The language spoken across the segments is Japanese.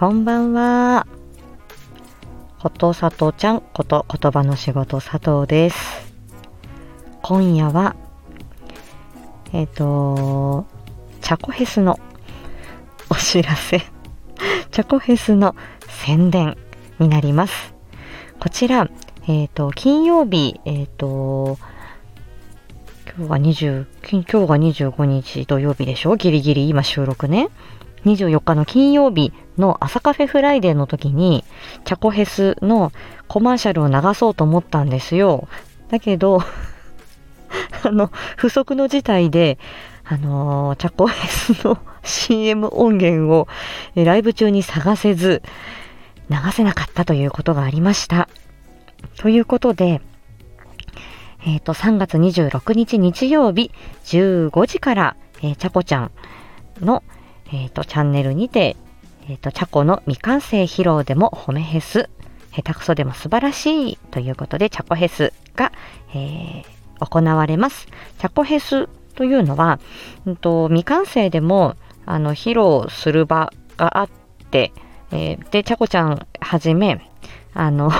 こんばんは。ことさとちゃんこと言葉の仕事佐藤です。今夜は、えっ、と、チャコヘスのお知らせ、チャコヘスの宣伝になります。こちら、えっ、と、金曜日、えっ、と、今日が20、今日が25日土曜日でしょ？ギリギリ今収録ね。24日の金曜日の朝カフェフライデーの時に、チャコヘスのコマーシャルを流そうと思ったんですよ。だけど、あの、不測の事態で、あのーチャコヘスの CM 音源をライブ中に探せず、流せなかったということがありました。ということで、えっ、と、3月26日日曜日15時から、えー、チャコちゃんの、えっ、と、チャンネルにて、えっ、と、チャコの未完成披露でも褒めヘス、下手くそでも素晴らしいということで、チャコヘスが、えー行われます。チャコヘスというのは、うんと、未完成でも、あの、披露する場があって、えーで、チャコちゃんはじめ、あの、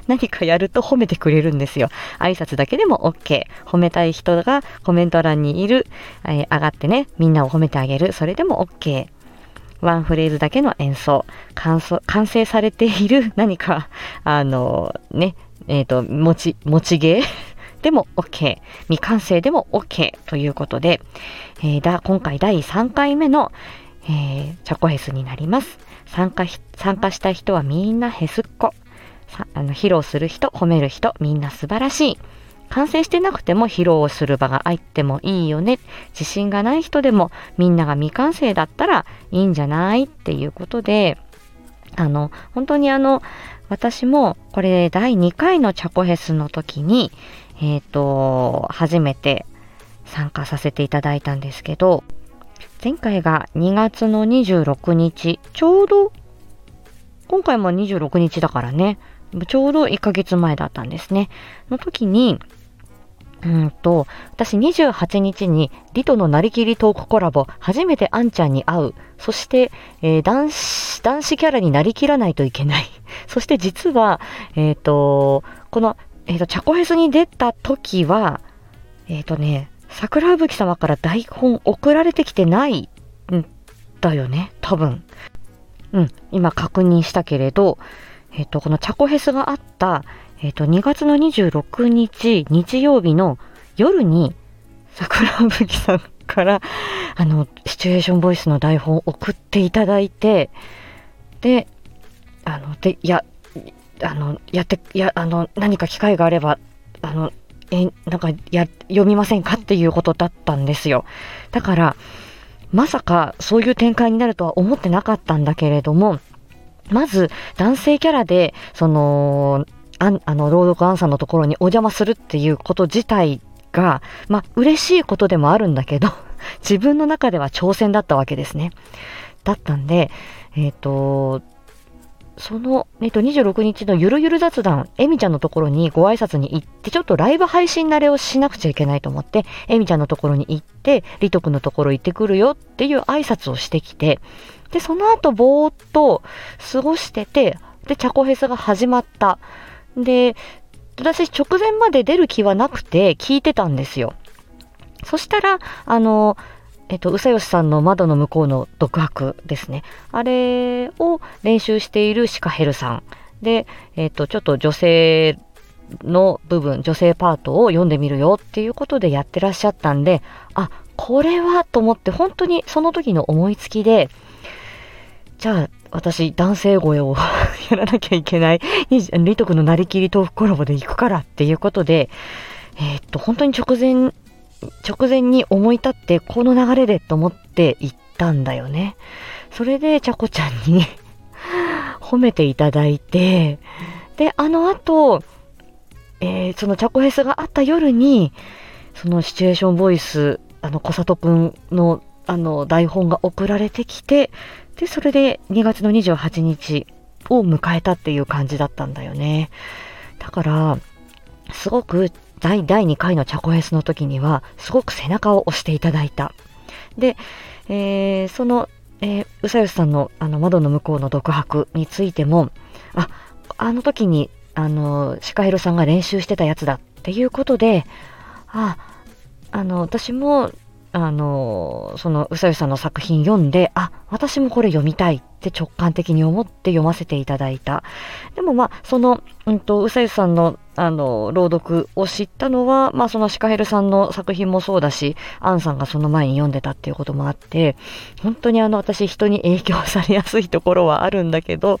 何かやると褒めてくれるんですよ。挨拶だけでも OK。褒めたい人がコメント欄にいる。えー上がってね、みんなを褒めてあげる。それでも OK。ワンフレーズだけの演奏。完奏完成されている 何か、あの、ね、えっ、と、持ち、持ち芸 でも OK。未完成でも OK。ということで、えーだ、今回第3回目の、えーチャコヘスになります。参加、参加した人はみんなヘスっ子。あの披露する人、褒める人、みんな素晴らしい。完成してなくても披露する場があってもいいよね。自信がない人でもみんなが未完成だったらいいんじゃないっていうことで、あの、本当にあの、私もこれ第2回のチャコヘスの時に、えっ、と、初めて参加させていただいたんですけど、前回が2月の26日、ちょうど、今回も26日だからね、ちょうど1ヶ月前だったんですね。の時に、うんと、私28日にリトのなりきりトークコラボ、初めてあんちゃんに会う。そして、えー男子、男子キャラになりきらないといけない。そして実は、えっ、と、この、えっ、と、チャコフェスに出た時は、えっ、とね、桜吹様から台本送られてきてないんだよね、多分。うん、今確認したけれど、えっ、と、このチャコフェスがあった、えっ、と、2月の26日、日曜日の夜に、桜吹さんから、あの、シチュエーションボイスの台本を送っていただいて、で、あの、で、や、あの、やって、や、あの、何か機会があれば、あの、え、なんか、や、読みませんかっていうことだったんですよ。だから、まさかそういう展開になるとは思ってなかったんだけれども、まず男性キャラで、その、ああの、朗読アンさんのところにお邪魔するっていうこと自体が、まあ、嬉しいことでもあるんだけど、自分の中では挑戦だったわけですね。だったんで、えっ、と、その、えっ、と、26日のゆるゆる雑談、エミちゃんのところにご挨拶に行って、ちょっとライブ配信慣れをしなくちゃいけないと思って、エミちゃんのところに行って、リト君のところ行ってくるよっていう挨拶をしてきて、で、その後、ぼーっと過ごしてて、で、チャコフェスが始まった。で、私直前まで出る気はなくて聞いてたんですよ。そしたら、あの、えっと、うさよしさんの窓の向こうの独白ですね。あれを練習しているシカヘルさん。で、えっと、ちょっと女性の部分、女性パートを読んでみるよっていうことでやってらっしゃったんで、あ、これはと思って本当にその時の思いつきで、じゃあ私男性声を やらなきゃいけない、リト君のなりきり豆腐コラボで行くからっていうことで、えーっと、本当に直前、直前に思い立ってこの流れでと思って行ったんだよね。それで、ちゃこちゃんに 褒めていただいて、で、あの後、えーそのチャコフェスがあった夜に、そのシチュエーションボイス、あの、小里くんの、あの、台本が送られてきて、で、それで2月の28日を迎えたっていう感じだったんだよね。だから、すごく第第2回のチャコフェスの時には、すごく背中を押していただいた。で、えーそのえー、うさよしさんのあの窓の向こうの独白についても、あ、あの時に、あの、シカヘロさんが練習してたやつだっていうことで、あ、あの、私もあの、その、うさゆさんの作品読んで、あ、私もこれ読みたいって直感的に思って読ませていただいた。でもまあ、その、うんと、うさゆさんの、あの、朗読を知ったのは、まあ、そのシカヘルさんの作品もそうだし、アンさんがその前に読んでたっていうこともあって、本当にあの、私人に影響されやすいところはあるんだけど、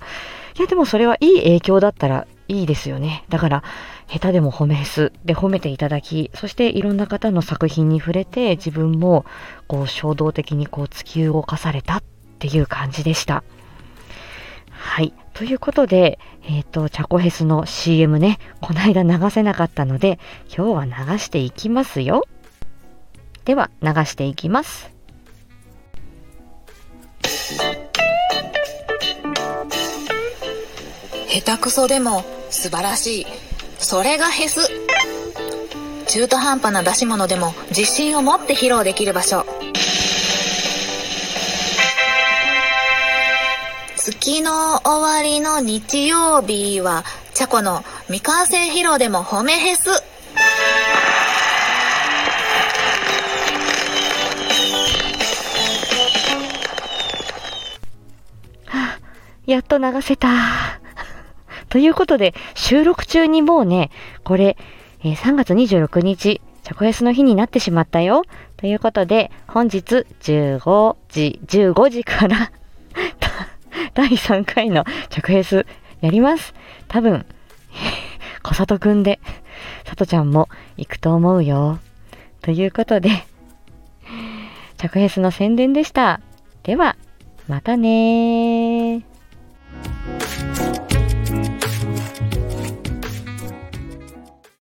いや、でもそれはいい影響だったらいいですよね。だから、下手でも褒めすで褒めていただき、そしていろんな方の作品に触れて自分もこう衝動的にこう突き動かされたっていう感じでした。はい。ということで、えっ、ー、と、チャコヘスの CM ね、この間流せなかったので、今日は流していきますよ。では、流していきます。下手くそでも素晴らしい。それがヘス中途半端な出し物でも自信を持って披露できる場所月の終わりの日曜日はチャコの未完成披露でも褒めヘス、やっと流せた。ということで、収録中にもうね、これ、えー、3月26日、チョコヤスの日になってしまったよ。ということで、本日15時、15時から 第3回のチョコヤスやります。多分、小里くんで、さとちゃんも行くと思うよ。ということで、チョコヤスの宣伝でした。では、またね。